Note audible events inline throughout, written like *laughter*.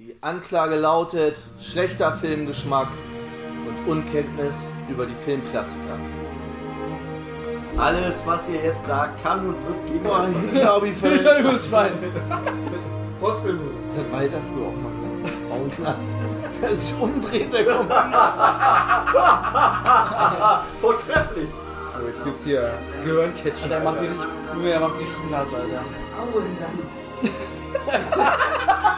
Die Anklage lautet schlechter Filmgeschmack und Unkenntnis über die Filmklassiker. Alles, was ihr jetzt sagt, kann und wird gegen Boah, euch hier glaube ich *laughs* Ja, völlig. übers Schwein. Postbildung. Das hat Walter früher auch mal gesagt. Wer sich umdreht, der kommt. *laughs* Vortrefflich. So, jetzt gibt's hier Gehirncatchen. Der macht die richtig, der macht die richtig nass, Alter. *laughs*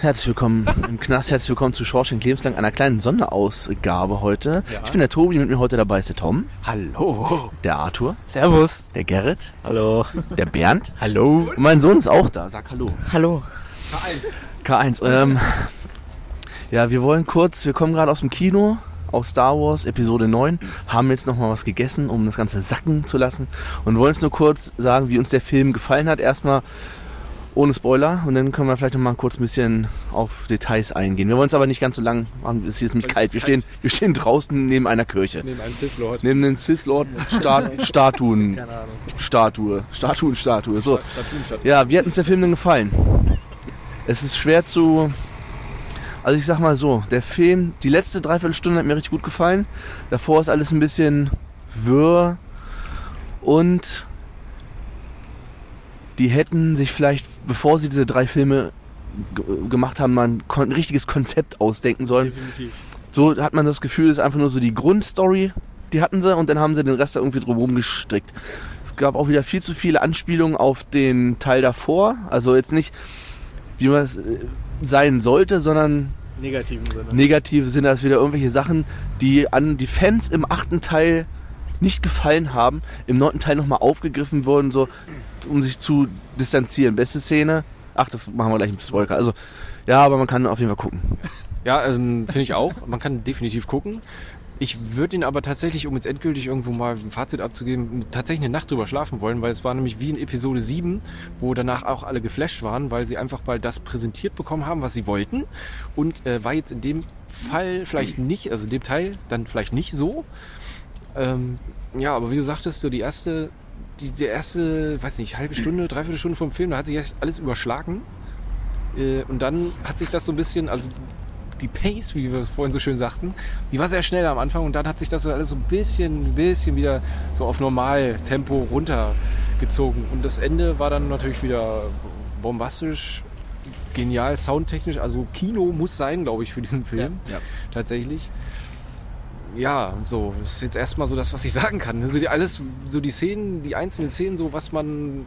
Herzlich willkommen im Knast, herzlich willkommen zu Schorsching Lebenslang, einer kleinen Sonderausgabe heute. Ich bin der Tobi, mit mir heute dabei ist der Tom, Hallo. der Arthur, Servus. der Gerrit, Hallo. der Bernd Hallo. und mein Sohn ist auch da. Sag Hallo. Hallo. K1. Ähm, ja, wir wollen kurz, wir kommen gerade aus dem Kino, aus Star Wars Episode 9, haben jetzt nochmal was gegessen, um das Ganze sacken zu lassen und wollen uns nur kurz sagen, wie uns der Film gefallen hat. Erstmal ohne Spoiler und dann können wir vielleicht nochmal kurz ein bisschen auf Details eingehen. Wir wollen es aber nicht ganz so lang machen, es ist jetzt es kalt. Wir stehen, wir stehen draußen neben einer Kirche. Neben einem Cis-Lord. Neben den Cis-Lord-Statuen. Keine Ahnung. Statue. Statuen, Statue. So. Statuen, Statuen. Ja, wie hat uns der Film denn gefallen? Es ist schwer zu. Also ich sag mal so, der Film, die letzte Dreiviertelstunde hat mir richtig gut gefallen. Davor ist alles ein bisschen wirr und die hätten sich vielleicht, bevor sie diese drei Filme gemacht haben, mal ein, ein richtiges Konzept ausdenken sollen. Definitiv. So hat man das Gefühl, es ist einfach nur so die Grundstory, die hatten sie und dann haben sie den Rest da irgendwie drumherum gestrickt. Es gab auch wieder viel zu viele Anspielungen auf den Teil davor. Also jetzt nicht, wie man es äh, sein sollte, sondern Negativen Sinne. negative sind das wieder irgendwelche Sachen, die an die Fans im achten Teil nicht gefallen haben, im neunten Teil nochmal aufgegriffen wurden, so um sich zu distanzieren. Beste Szene. Ach, das machen wir gleich im Spoiler. Also, ja, aber man kann auf jeden Fall gucken. Ja, ähm, finde ich auch. Man kann definitiv gucken. Ich würde ihn aber tatsächlich, um jetzt endgültig irgendwo mal ein Fazit abzugeben, tatsächlich eine Nacht drüber schlafen wollen, weil es war nämlich wie in Episode 7, wo danach auch alle geflasht waren, weil sie einfach mal das präsentiert bekommen haben, was sie wollten. Und äh, war jetzt in dem Fall vielleicht nicht, also in dem Teil dann vielleicht nicht so. Ähm, ja, aber wie du sagtest, so die erste, die, der erste, weiß nicht, halbe Stunde, dreiviertel Stunde vom Film, da hat sich echt alles überschlagen. Äh, und dann hat sich das so ein bisschen, also die Pace, wie wir vorhin so schön sagten, die war sehr schnell am Anfang und dann hat sich das alles so ein bisschen, ein bisschen wieder so auf Normaltempo runtergezogen. Und das Ende war dann natürlich wieder bombastisch, genial, soundtechnisch. Also Kino muss sein, glaube ich, für diesen Film. Ja. Tatsächlich. Ja, so, das ist jetzt erstmal so das, was ich sagen kann. Also die, alles, so die Szenen, die einzelnen Szenen, so was man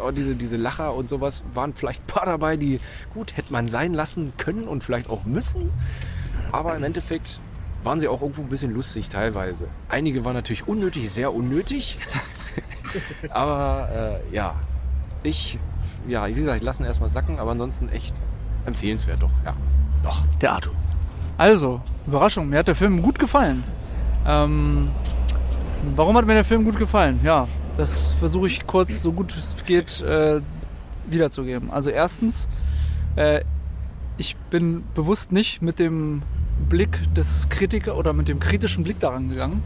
aber diese, diese Lacher und sowas waren vielleicht ein paar dabei, die gut hätte man sein lassen können und vielleicht auch müssen. Aber im Endeffekt waren sie auch irgendwo ein bisschen lustig teilweise. Einige waren natürlich unnötig, sehr unnötig. *laughs* aber äh, ja, ich, ja, wie gesagt, ich lasse ihn erstmal sacken, aber ansonsten echt empfehlenswert doch. Ja. Doch, der Arthur. Also, Überraschung, mir hat der Film gut gefallen. Ähm, warum hat mir der Film gut gefallen? Ja, das versuche ich kurz, so gut es geht, äh, wiederzugeben. Also erstens, äh, ich bin bewusst nicht mit dem Blick des Kritiker oder mit dem kritischen Blick daran gegangen,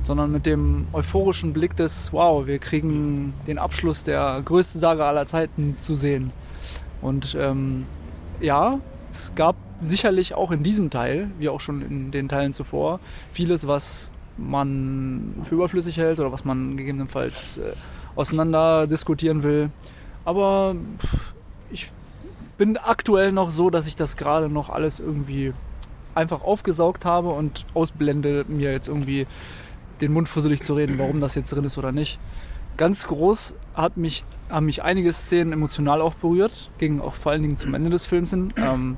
sondern mit dem euphorischen Blick des, wow, wir kriegen den Abschluss der größten Saga aller Zeiten zu sehen. Und ähm, ja, es gab sicherlich auch in diesem Teil, wie auch schon in den Teilen zuvor, vieles, was man für überflüssig hält oder was man gegebenenfalls äh, auseinander diskutieren will. Aber pff, ich bin aktuell noch so, dass ich das gerade noch alles irgendwie einfach aufgesaugt habe und ausblende, mir jetzt irgendwie den Mund fusselig zu reden, warum das jetzt drin ist oder nicht. Ganz groß hat mich, haben mich einige Szenen emotional auch berührt, ging auch vor allen Dingen zum Ende des Films hin. Ähm,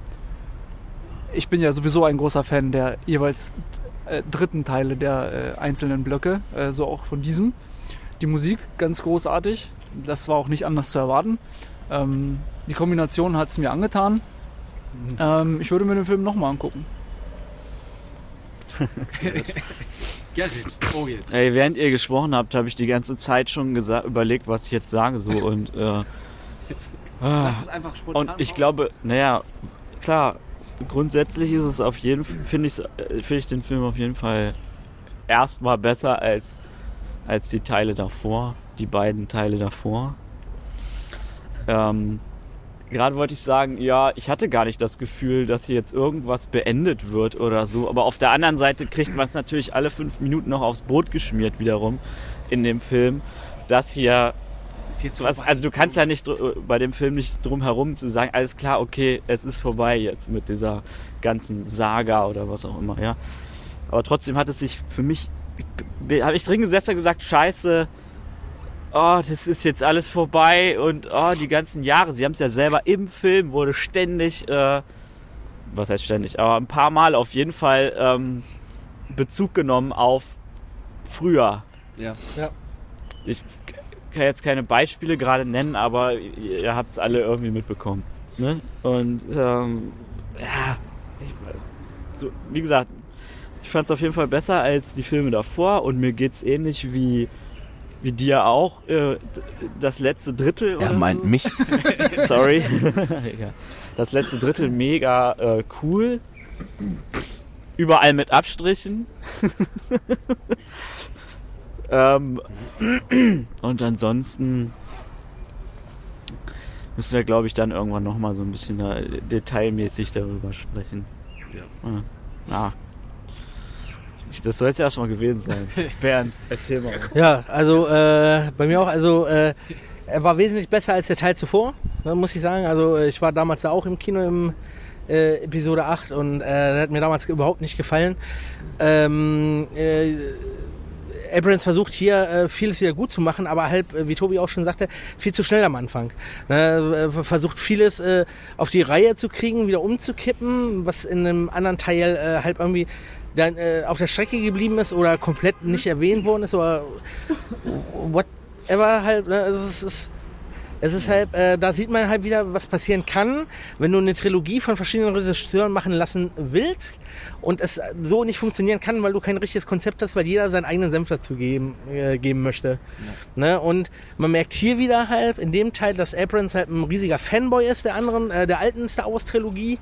ich bin ja sowieso ein großer Fan der jeweils äh, dritten Teile der äh, einzelnen Blöcke, äh, so auch von diesem. Die Musik ganz großartig, das war auch nicht anders zu erwarten. Ähm, die Kombination hat es mir angetan. Ähm, ich würde mir den Film nochmal angucken. *laughs* Gerrit, oh jetzt. Ey, während ihr gesprochen habt, habe ich die ganze Zeit schon überlegt, was ich jetzt sage so und äh, *laughs* ah. Lass es einfach spontan und ich raus. glaube, naja, klar, grundsätzlich ist es auf jeden finde ich finde ich den Film auf jeden Fall erstmal besser als als die Teile davor, die beiden Teile davor. Ähm, Gerade wollte ich sagen, ja, ich hatte gar nicht das Gefühl, dass hier jetzt irgendwas beendet wird oder so. Aber auf der anderen Seite kriegt man es natürlich alle fünf Minuten noch aufs Brot geschmiert wiederum in dem Film, dass hier was, also du kannst ja nicht dr- bei dem Film nicht drum herum zu sagen, alles klar, okay, es ist vorbei jetzt mit dieser ganzen Saga oder was auch immer, ja. Aber trotzdem hat es sich für mich, habe ich drin gesessen und gesagt, scheiße, oh, das ist jetzt alles vorbei und oh, die ganzen Jahre, sie haben es ja selber im Film, wurde ständig, äh, was heißt ständig, aber ein paar Mal auf jeden Fall ähm, Bezug genommen auf früher. Ja. Ich kann jetzt keine Beispiele gerade nennen, aber ihr habt es alle irgendwie mitbekommen. Ne? Und ähm, ja, ich, so, wie gesagt, ich fand es auf jeden Fall besser als die Filme davor und mir geht's ähnlich wie, wie dir auch. Äh, das letzte Drittel. Er meint so. mich. *laughs* Sorry. *laughs* Das letzte Drittel mega äh, cool. Überall mit Abstrichen. *laughs* ähm, *clears throat* und ansonsten müssen wir, glaube ich, dann irgendwann nochmal so ein bisschen da, detailmäßig darüber sprechen. Ja. ja. Das soll es ja erstmal gewesen sein. *laughs* Bernd, erzähl mal. Ja, also äh, bei mir auch, also äh, er war wesentlich besser als der Teil zuvor, ne, muss ich sagen. Also äh, ich war damals da auch im Kino im äh, Episode 8 und äh, hat mir damals überhaupt nicht gefallen. Ähm, äh, Abrams versucht hier äh, vieles wieder gut zu machen, aber halt, äh, wie Tobi auch schon sagte, viel zu schnell am Anfang. Ne, äh, versucht vieles äh, auf die Reihe zu kriegen, wieder umzukippen, was in einem anderen Teil äh, halt irgendwie dann äh, auf der Strecke geblieben ist oder komplett nicht erwähnt worden ist oder whatever halt. Ne? Es ist, es, ist halt, äh, da sieht man halt wieder, was passieren kann, wenn du eine Trilogie von verschiedenen Regisseuren machen lassen willst und es so nicht funktionieren kann, weil du kein richtiges Konzept hast, weil jeder seinen eigenen Senf dazu geben, äh, geben möchte. Ne? Und man merkt hier wieder halt in dem Teil, dass Abrams halt ein riesiger Fanboy ist der anderen, äh, der alten Star Wars Trilogie.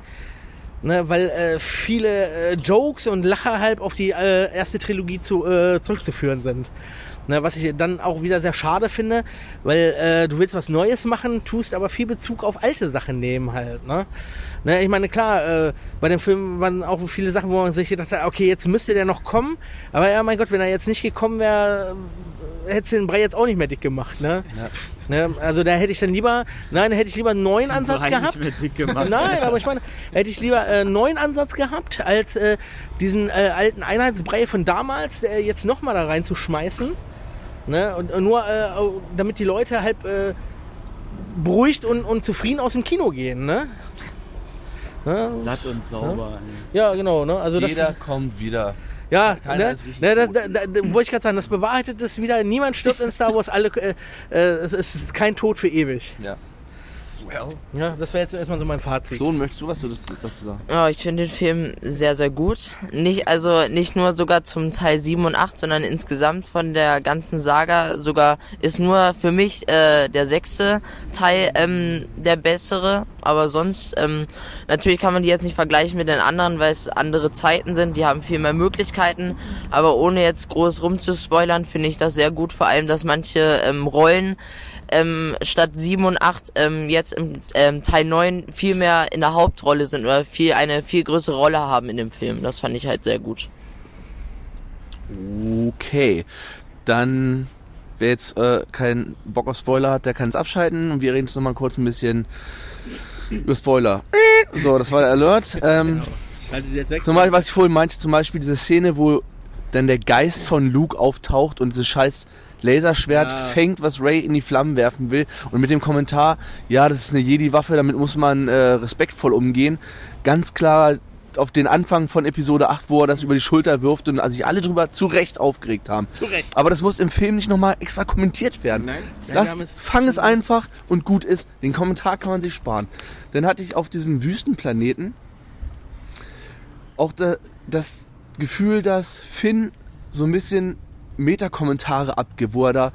Ne, weil äh, viele äh, Jokes und Lacher halt auf die äh, erste Trilogie zu, äh, zurückzuführen sind. Ne, was ich dann auch wieder sehr schade finde, weil äh, du willst was Neues machen, tust aber viel Bezug auf alte Sachen nehmen halt. Ne? Ne, ich meine, klar, äh, bei dem Film waren auch viele Sachen, wo man sich gedacht hat, okay, jetzt müsste der noch kommen. Aber ja, mein Gott, wenn er jetzt nicht gekommen wäre, hättest du den Brei jetzt auch nicht mehr dick gemacht. Ne? Ne, also da hätte ich dann lieber, nein, da hätte ich lieber einen neuen Ansatz Brei gehabt. nicht mehr dick gemacht. Nein, aber ich meine, hätte ich lieber äh, einen neuen Ansatz gehabt, als äh, diesen äh, alten Einheitsbrei von damals, der jetzt nochmal da reinzuschmeißen. Ne? Und, und nur, äh, damit die Leute halt äh, beruhigt und, und zufrieden aus dem Kino gehen. Ne? Ne? Satt und sauber. Ja, genau. Ne? Also das, Jeder kommt wieder. Ja, keiner ne, ist richtig ne, das, da, da, da, wollte ich gerade sagen, das bewahrheitet es wieder. Niemand stirbt in Star Wars. Alle, äh, äh, es ist kein Tod für ewig. Ja. Ja, das wäre jetzt erstmal so mein Fazit. Sohn, möchtest du was dazu dazu sagen? Ja, ich finde den Film sehr, sehr gut. Nicht, also nicht nur sogar zum Teil 7 und 8, sondern insgesamt von der ganzen Saga. Sogar ist nur für mich äh, der sechste Teil ähm, der bessere. Aber sonst, ähm, natürlich kann man die jetzt nicht vergleichen mit den anderen, weil es andere Zeiten sind. Die haben viel mehr Möglichkeiten. Aber ohne jetzt groß rumzuspoilern, finde ich das sehr gut. Vor allem, dass manche ähm, Rollen ähm, statt 7 und 8 ähm, jetzt im ähm, Teil 9 viel mehr in der Hauptrolle sind oder viel eine viel größere Rolle haben in dem Film. Das fand ich halt sehr gut. Okay. Dann, wer jetzt äh, keinen Bock auf Spoiler hat, der kann es abschalten und wir reden jetzt nochmal kurz ein bisschen über Spoiler. So, das war der Alert. Ähm, weg. zum Beispiel, was ich vorhin meinte, zum Beispiel diese Szene, wo dann der Geist von Luke auftaucht und dieses scheiß Laserschwert Ja. fängt, was Ray in die Flammen werfen will. Und mit dem Kommentar, ja, das ist eine Jedi-Waffe, damit muss man äh, respektvoll umgehen. Ganz klar auf den Anfang von Episode 8, wo er das über die Schulter wirft und sich alle drüber zu Recht aufgeregt haben. Zu Recht. Aber das muss im Film nicht nochmal extra kommentiert werden. Nein. Lass, es- fang es einfach und gut ist. Den Kommentar kann man sich sparen. Dann hatte ich auf diesem Wüstenplaneten auch da, das Gefühl, dass Finn so ein bisschen Meta-Kommentare abgibt, wo er da,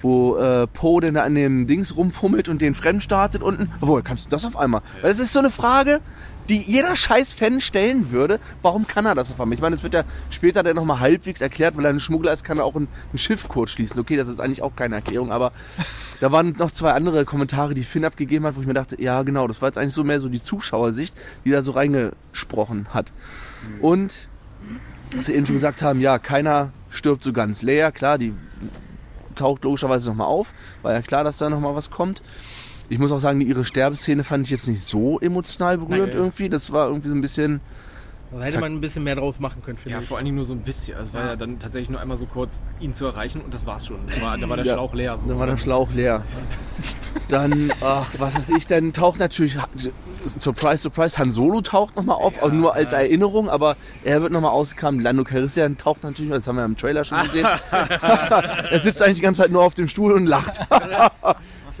wo äh, Poe denn da an dem Dings rumfummelt und den fremd startet unten. Woher kannst du das auf einmal? Weil das ist so eine Frage, die jeder scheiß Fan stellen würde. Warum kann er das auf einmal? Ich meine, es wird ja später dann nochmal halbwegs erklärt, weil er ein Schmuggler ist, kann er auch ein, ein Schiff kurz schließen. Okay, das ist eigentlich auch keine Erklärung, aber *laughs* da waren noch zwei andere Kommentare, die Finn abgegeben hat, wo ich mir dachte, ja genau, das war jetzt eigentlich so mehr so die Zuschauersicht, die da so reingesprochen hat. Und, was sie eben schon gesagt haben, ja, keiner stirbt so ganz leer, klar, die taucht logischerweise nochmal auf, war ja klar, dass da nochmal was kommt. Ich muss auch sagen, ihre Sterbeszene fand ich jetzt nicht so emotional berührend Nein. irgendwie. Das war irgendwie so ein bisschen. Da hätte man ein bisschen mehr draus machen können, finde Ja, ich. vor allen Dingen nur so ein bisschen. Also es war ja dann tatsächlich nur einmal so kurz, ihn zu erreichen und das war's schon. Da war, da war der Ja, Schlauch leer. So. Dann war der Schlauch leer. Dann, ach, was weiß ich, dann taucht natürlich, surprise, surprise, Han Solo taucht nochmal auf, auch nur als Erinnerung, aber er wird nochmal ausgekramt. Lando Calrissian taucht natürlich, das haben wir im Trailer schon gesehen. *laughs* *laughs* er sitzt eigentlich die ganze Zeit nur auf dem Stuhl und lacht. *laughs*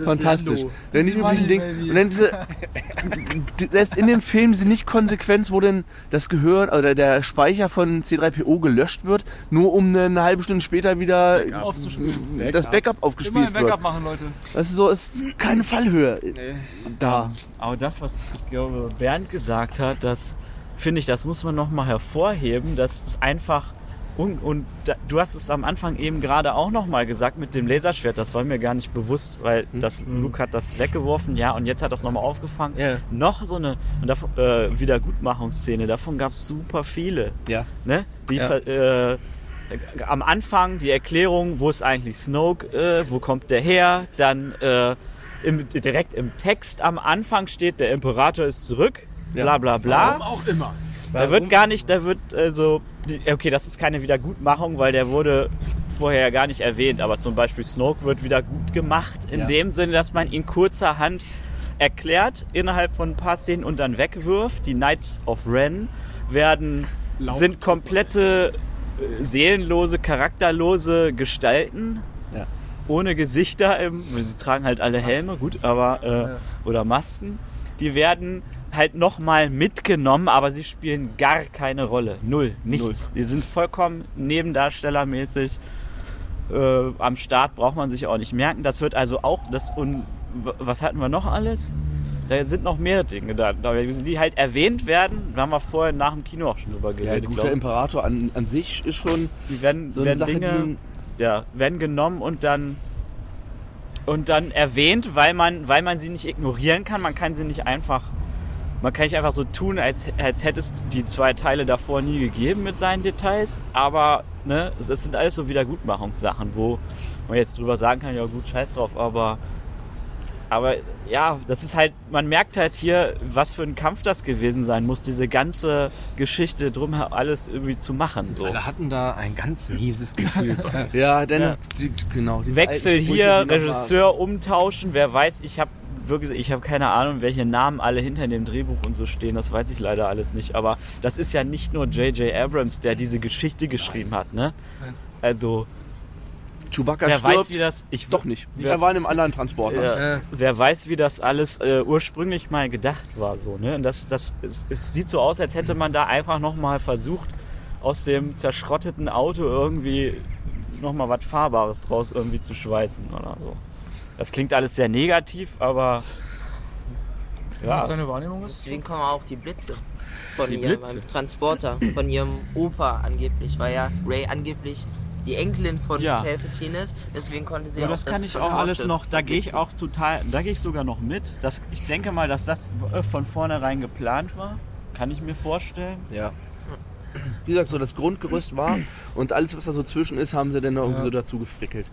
Fantastisch. Dann die üblichen Dings. Und dann diese, *laughs* die- selbst in dem Film diese Nicht-Konsequenz, wo dann das Gehirn oder der Speicher von C3PO gelöscht wird, nur um eine halbe Stunde später wieder Aufzuspielen. das Backup Immer aufgespielt ein wird. Backup machen, Leute. Das ist so, es ist keine Fallhöhe da. Aber das, was ich glaube, Bernd gesagt hat, das finde ich, das muss man nochmal hervorheben. Das ist einfach. Und, und da, du hast es am Anfang eben gerade auch nochmal gesagt mit dem Laserschwert. Das war mir gar nicht bewusst, weil das, Luke hat das weggeworfen, ja, und jetzt hat das nochmal aufgefangen. Ja. Noch so eine und davon, äh, Wiedergutmachungsszene, davon gab es super viele. Ja. Ne? Die Ja. äh, am Anfang die Erklärung, wo ist eigentlich Snoke, äh, wo kommt der her, dann äh, im, direkt im Text am Anfang steht, der Imperator ist zurück, bla bla bla. Warum auch immer. Da wird gar nicht, da wird also, okay, das ist keine Wiedergutmachung, weil der wurde vorher ja gar nicht erwähnt, aber zum Beispiel Snoke wird wieder gut gemacht, in Ja. dem Sinne, dass man ihn kurzerhand erklärt innerhalb von ein paar Szenen und dann wegwirft. Die Knights of Ren werden, sind komplette äh, seelenlose, charakterlose Gestalten. Ja. Ohne Gesichter, im, sie tragen halt alle Helme, gut, aber äh, oder Masken. Die werden halt nochmal mitgenommen, aber sie spielen gar keine Rolle. Null, nichts. Die sind vollkommen nebendarstellermäßig äh, am Start, braucht man sich auch nicht merken. Das wird also auch, das und was hatten wir noch alles? Da sind noch mehr Dinge da, die halt erwähnt werden. Da haben wir vorher nach dem Kino auch schon drüber Ja, geredet. guter glaub ich. Imperator an, an sich ist schon Die werden, so werden Sache, Dinge, ja, werden genommen und dann und dann erwähnt, weil man, weil man sie nicht ignorieren kann. Man kann sie nicht einfach, man kann nicht einfach so tun, als, als hätte es die zwei Teile davor nie gegeben mit seinen Details. Aber ne, es, es sind alles so Wiedergutmachungssachen, wo man jetzt drüber sagen kann, ja gut, scheiß drauf, aber aber ja, das ist halt, man merkt halt hier, was für ein Kampf das gewesen sein muss, diese ganze Geschichte drumherum alles irgendwie zu machen. So. Alle hatten da ein ganz mieses Gefühl. *laughs* Ja, denn Ja. Die, genau. die Wechsel hier, Regisseur umtauschen, wer weiß, ich habe wirklich, ich habe keine Ahnung, welche Namen alle hinter dem Drehbuch und so stehen, das weiß ich leider alles nicht, aber das ist ja nicht nur J.J. Abrams, der diese Geschichte geschrieben hat, ne? Also, waren. Chewbacca wer stirbt. weiß, wie das, ich Doch nicht. Wer- Er war in einem anderen Transporter. Ja, wer weiß, wie das alles äh, ursprünglich mal gedacht war, so, ne? Und das, das, es, es sieht so aus, als hätte man da einfach nochmal versucht, aus dem zerschrotteten Auto irgendwie nochmal was Fahrbares draus irgendwie zu schweißen oder so. Das klingt alles sehr negativ, aber Was ja, deine Wahrnehmung ist? Deswegen kommen auch die Blitze von Die ihrem Blitze? Transporter, von ihrem Opa angeblich, weil ja Ray angeblich die Enkelin von Ja. Palpatine ist. Deswegen konnte sie aber auch das kann ich auch alles noch, da gehe ich auch total, da gehe ich sogar noch mit. Das, ich denke mal, dass das äh, von vornherein geplant war. Kann ich mir vorstellen. Ja. Wie gesagt, so das Grundgerüst war und alles, was da so zwischen ist, haben sie dann noch irgendwie Ja. so dazu gefrickelt.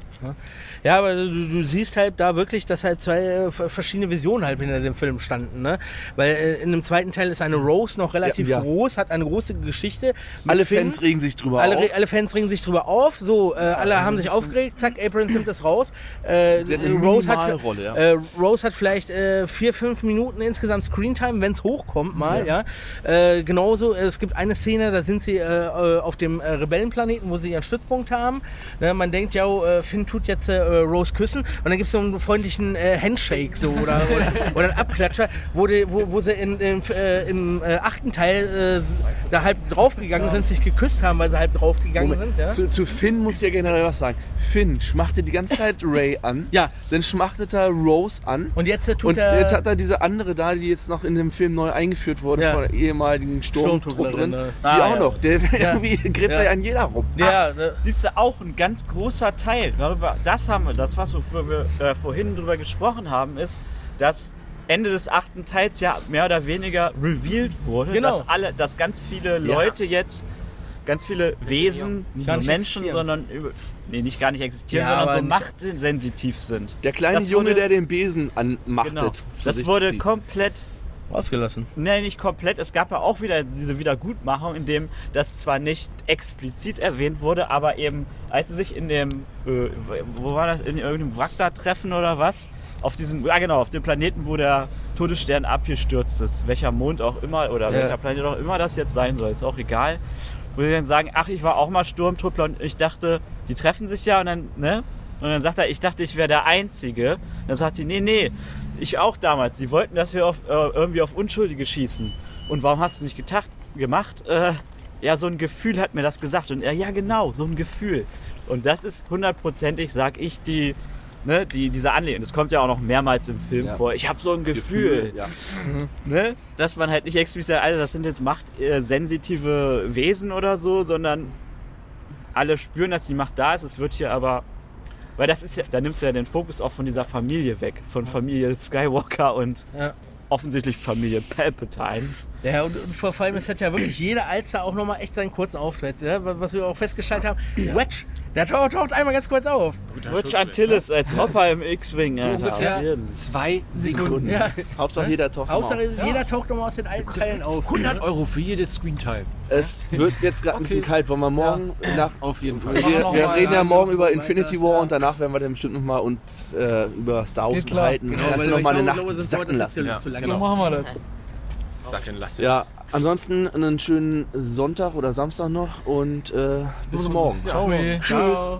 Ja, aber du, du siehst halt da wirklich, dass halt zwei äh, verschiedene Visionen halt hinter dem Film standen, ne? Weil äh, in dem zweiten Teil ist eine Rose noch relativ Ja, ja. groß, hat eine große Geschichte. Alle Finn. Fans regen sich drüber alle, auf. alle Fans regen sich drüber auf, so, äh, alle haben sich aufgeregt, zack, April nimmt das raus. Äh, Rose, hat, Rolle, Rose hat vielleicht vier, fünf Minuten insgesamt Screentime, wenn es hochkommt mal, ja. Genauso, es gibt eine Szene, da sind sie äh, äh, auf dem äh, Rebellenplaneten, wo sie ihren Stützpunkt haben. Ne, man denkt ja, äh, Finn tut jetzt Rose küssen und dann gibt es so einen freundlichen Handshake so oder, oder, *laughs* oder einen Abklatscher, wo, die, wo, wo sie in, in, im achten Teil da halb draufgegangen sind, sich geküsst haben, weil sie halb draufgegangen Moment, sind. Ja? zu, zu Finn muss ich ja generell was sagen. Finn schmachtet die ganze Zeit *laughs* Ray an. Ja. Dann schmachtet er Rose an. Und jetzt tut Und er... jetzt hat er diese andere da, die jetzt noch in dem Film neu eingeführt wurde, Ja. von der ehemaligen Sturmtrupperin. Sturmtrupplerin, Die ne? Ah, auch ja. noch. Der Ja. irgendwie gräbt Ja. da ja an jeder rum. ja, ne, Siehst du, auch ein ganz großer Teil, darüber, das haben wir, das, was wir, wir äh, vorhin drüber gesprochen haben, ist, dass Ende des achten Teils ja mehr oder weniger revealed wurde, Genau. dass alle, dass ganz viele Leute jetzt, ganz viele Wesen, nicht Gar nur nicht Menschen, existieren. sondern über, nee, nicht gar nicht existieren, Ja, sondern so nicht- machtsensitiv sind. Der kleine Das Junge, wurde- der den Besen anmachtet. Genau. Das wurde zieht. komplett ausgelassen. Nee, nicht komplett. Es gab ja auch wieder diese Wiedergutmachung, in dem das zwar nicht explizit erwähnt wurde, aber eben, als sie sich in dem, äh, wo war das, in irgendeinem Wrack da treffen oder was? Auf diesem, ja genau, auf dem Planeten, wo der Todesstern abgestürzt ist. Welcher Mond auch immer oder Ja. welcher Planet auch immer das jetzt sein soll, ist auch egal. Wo sie dann sagen, ach, ich war auch mal Sturmtruppler und ich dachte, die treffen sich ja und dann, ne? Und dann sagt er, ich dachte, ich wäre der Einzige. Dann sagt sie, nee, nee, ich auch damals. Sie wollten, dass wir auf, äh, irgendwie auf Unschuldige schießen. Und warum hast du es nicht getacht, gemacht? Äh, ja, so ein Gefühl hat mir das gesagt. Und er, ja, genau, so ein Gefühl. Und das ist hundertprozentig, sag ich, die, ne, die, diese Anlehnung. Das kommt ja auch noch mehrmals im Film Ja. vor. Ich habe so ein Gefühl. Ja. Ne? Dass man halt nicht explizit, also das sind jetzt machtsensitive Wesen oder so, sondern alle spüren, dass die Macht da ist. Es wird hier aber. Weil das ist ja, da nimmst du ja den Fokus auch von dieser Familie weg. Von Familie Skywalker und Ja. offensichtlich Familie Palpatine. Ja, und, und vor allem, es hat ja wirklich jeder Alster auch nochmal echt seinen kurzen Auftritt. Ja? Was wir auch festgestellt haben, Wedge, der taucht, taucht einmal ganz kurz auf. Rich Antilles als Hopper im X-Wing, Alter. ungefähr zwei Sekunden. Ja. Hauptsache jeder taucht Hauptsache, auf. jeder taucht nochmal aus den alten Teilen auf. 100 Euro für jedes Screentime. Es wird jetzt gerade ein bisschen kalt. Wollen wir morgen nach... Auf jeden Fall. Wir, wir wir mal reden ja morgen über weiter. Infinity War und danach werden wir dann bestimmt nochmal uns äh, über Star Wars unterhalten. Genau, das Ganze nochmal eine Nacht sacken lassen. jetzt zu lange. So machen wir das. Sag den lass Ja, ansonsten einen schönen Sonntag oder Samstag noch und äh, bis morgen. Ciao. Tschüss.